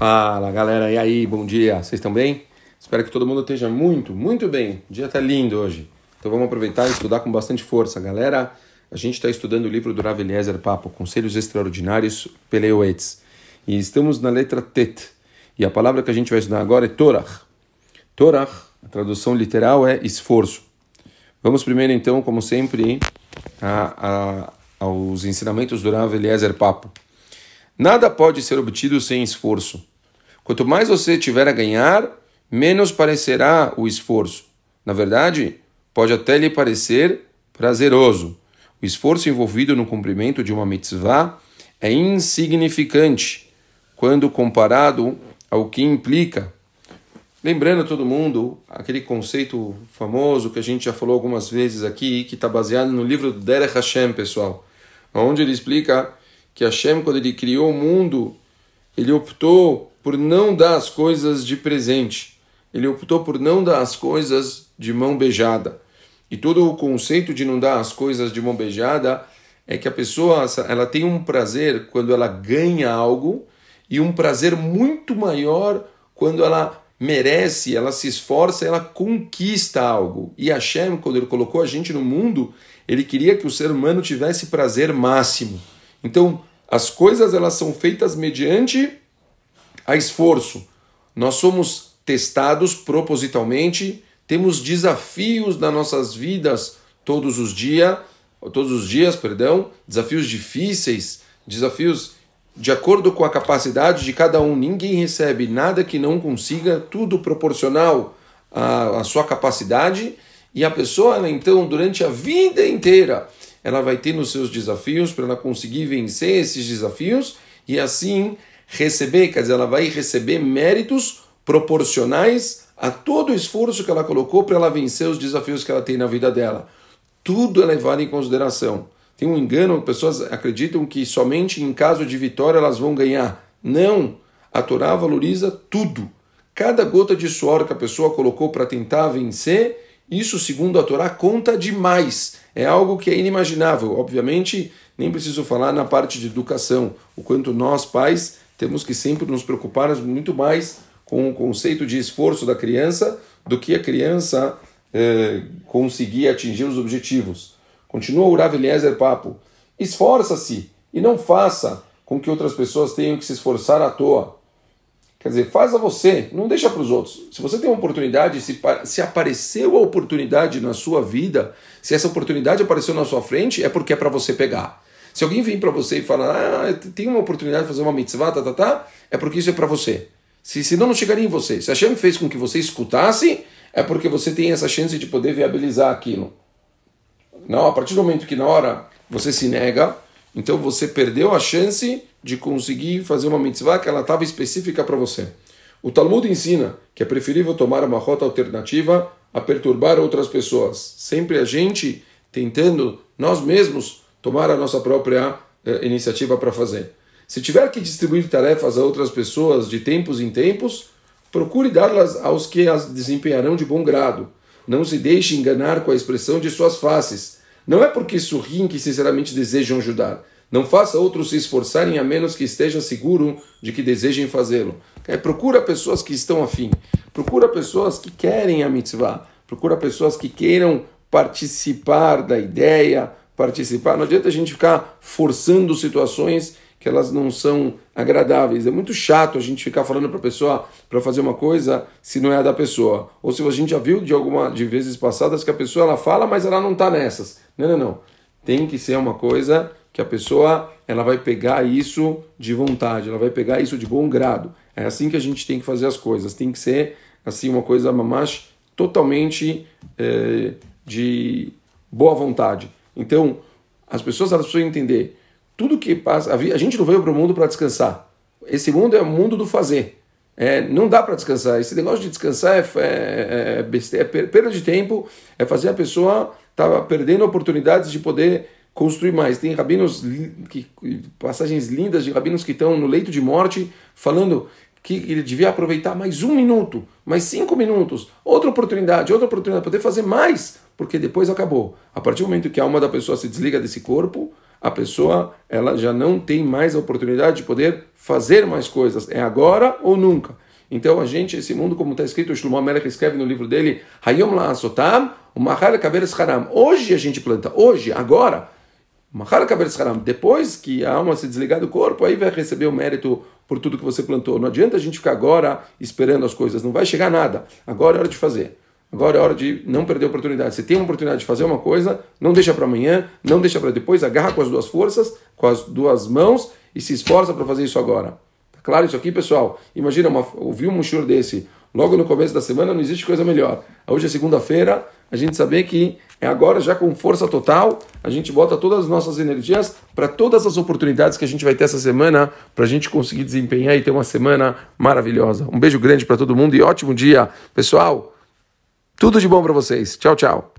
Fala galera, e aí, bom dia, vocês estão bem? Espero que todo mundo esteja muito, muito bem. O dia está lindo hoje. Então vamos aproveitar e estudar com bastante força. Galera, a gente está estudando o livro do Rav Eliezer Papo, Conselhos Extraordinários, Peleuetz. E estamos na letra Tet. E a palavra que a gente vai estudar agora é Torah. Torah, a tradução literal é esforço. Vamos primeiro então, como sempre, a, a, aos ensinamentos do Rav Eliezer Papo. Nada pode ser obtido sem esforço. Quanto mais você tiver a ganhar, menos parecerá o esforço. Na verdade, pode até lhe parecer prazeroso. O esforço envolvido no cumprimento de uma mitzvah é insignificante quando comparado ao que implica. Lembrando todo mundo aquele conceito famoso que a gente já falou algumas vezes aqui, que está baseado no livro Derech Hashem, pessoal, onde ele explica que Hashem, quando ele criou o mundo, ele optou por não dar as coisas de presente ele optou por não dar as coisas de mão beijada. E todo o conceito de não dar as coisas de mão beijada é que a pessoa ela tem um prazer quando ela ganha algo e um prazer muito maior quando ela merece, ela se esforça, ela conquista algo. E Hashem, quando ele colocou a gente no mundo, ele queria que o ser humano tivesse prazer máximo. Então, as coisas elas são feitas mediante a esforço. Nós somos testados propositalmente, temos desafios nas nossas vidas todos os dias, todos os dias, perdão, desafios difíceis, desafios de acordo com a capacidade de cada um. Ninguém recebe nada que não consiga, tudo proporcional à, à sua capacidade. E a pessoa, então, durante a vida inteira, ela vai ter nos seus desafios para ela conseguir vencer esses desafios e assim receber, quer dizer, ela vai receber méritos proporcionais a todo o esforço que ela colocou para ela vencer os desafios que ela tem na vida dela. Tudo é levado em consideração. Tem um engano, pessoas acreditam que somente em caso de vitória elas vão ganhar. Não! A Torá valoriza tudo. Cada gota de suor que a pessoa colocou para tentar vencer, isso, segundo a Torá, conta demais. É algo que é inimaginável. Obviamente, nem preciso falar na parte de educação, o quanto nós, pais, temos que sempre nos preocupar muito mais com o conceito de esforço da criança do que a criança eh, conseguir atingir os objetivos. Continua o Rav Papo. Esforça-se e não faça com que outras pessoas tenham que se esforçar à toa. Quer dizer, faz a você, não deixa para os outros. Se você tem uma oportunidade, se, se apareceu a oportunidade na sua vida, se essa oportunidade apareceu na sua frente, é porque é para você pegar. Se alguém vem para você e fala, ah, tem uma oportunidade de fazer uma mitzvah, tá, tá, tá, é porque isso é para você. Se, senão não chegaria em você. Se a Hashem fez com que você escutasse, é porque você tem essa chance de poder viabilizar aquilo. Não, a partir do momento que na hora você se nega, então você perdeu a chance de conseguir fazer uma mitzvah que ela estava específica para você. O Talmud ensina que é preferível tomar uma rota alternativa a perturbar outras pessoas. Sempre a gente tentando, nós mesmos, tomar a nossa própria eh, iniciativa para fazer. Se tiver que distribuir tarefas a outras pessoas de tempos em tempos, procure dá-las aos que as desempenharão de bom grado. Não se deixe enganar com a expressão de suas faces. Não é porque sorriem que sinceramente desejam ajudar. Não faça outros se esforçarem a menos que esteja seguro de que desejem fazê-lo. É, procura pessoas que estão afim. Procura pessoas que querem a mitzvah. Procura pessoas que queiram participar da ideia, participar. Não adianta a gente ficar forçando situações que elas não são agradáveis. É muito chato a gente ficar falando para a pessoa para fazer uma coisa se não é a da pessoa. Ou se a gente já viu de alguma de vezes passadas que a pessoa ela fala, mas ela não está nessas. Não, não, não. Tem que ser uma coisa que a pessoa ela vai pegar isso de vontade, ela vai pegar isso de bom grado. É assim que a gente tem que fazer as coisas. Tem que ser assim uma coisa mamash totalmente é, de boa vontade. Então as pessoas elas precisam entender tudo que passa. A gente não veio para o mundo para descansar. Esse mundo é o mundo do fazer. É, não dá para descansar. Esse negócio de descansar é, é, é, é perda de tempo, é fazer a pessoa tá perdendo oportunidades de poder construir mais. Tem rabinos, que, passagens lindas de rabinos que estão no leito de morte falando que ele devia aproveitar mais um minuto, mais cinco minutos, outra oportunidade, outra oportunidade, poder fazer mais, porque depois acabou. A partir do momento que a alma da pessoa se desliga desse corpo, a pessoa ela já não tem mais a oportunidade de poder fazer mais coisas. É agora ou nunca. Então a gente, esse mundo, como está escrito, o Shlomo Amelech escreve no livro dele, Hayom La'asotam, Mahal Kaberes Haram. Hoje a gente planta, hoje, agora. Mahal Kaberes Haram. Depois que a alma se desligar do corpo, aí vai receber o mérito por tudo que você plantou. Não adianta a gente ficar agora esperando as coisas, não vai chegar nada. Agora é hora de fazer. Agora é hora de não perder a oportunidade. Você tem uma oportunidade de fazer uma coisa, não deixa para amanhã, não deixa para depois, agarra com as duas forças, com as duas mãos e se esforça para fazer isso agora. Tá claro isso aqui, pessoal? Imagina uma, ouvir um mushur desse logo no começo da semana, não existe coisa melhor. Hoje é segunda-feira, a gente saber que é agora já com força total, a gente bota todas as nossas energias para todas as oportunidades que a gente vai ter essa semana, para a gente conseguir desempenhar e ter uma semana maravilhosa. Um beijo grande para todo mundo e ótimo dia, pessoal! Tudo de bom para vocês. Tchau, tchau.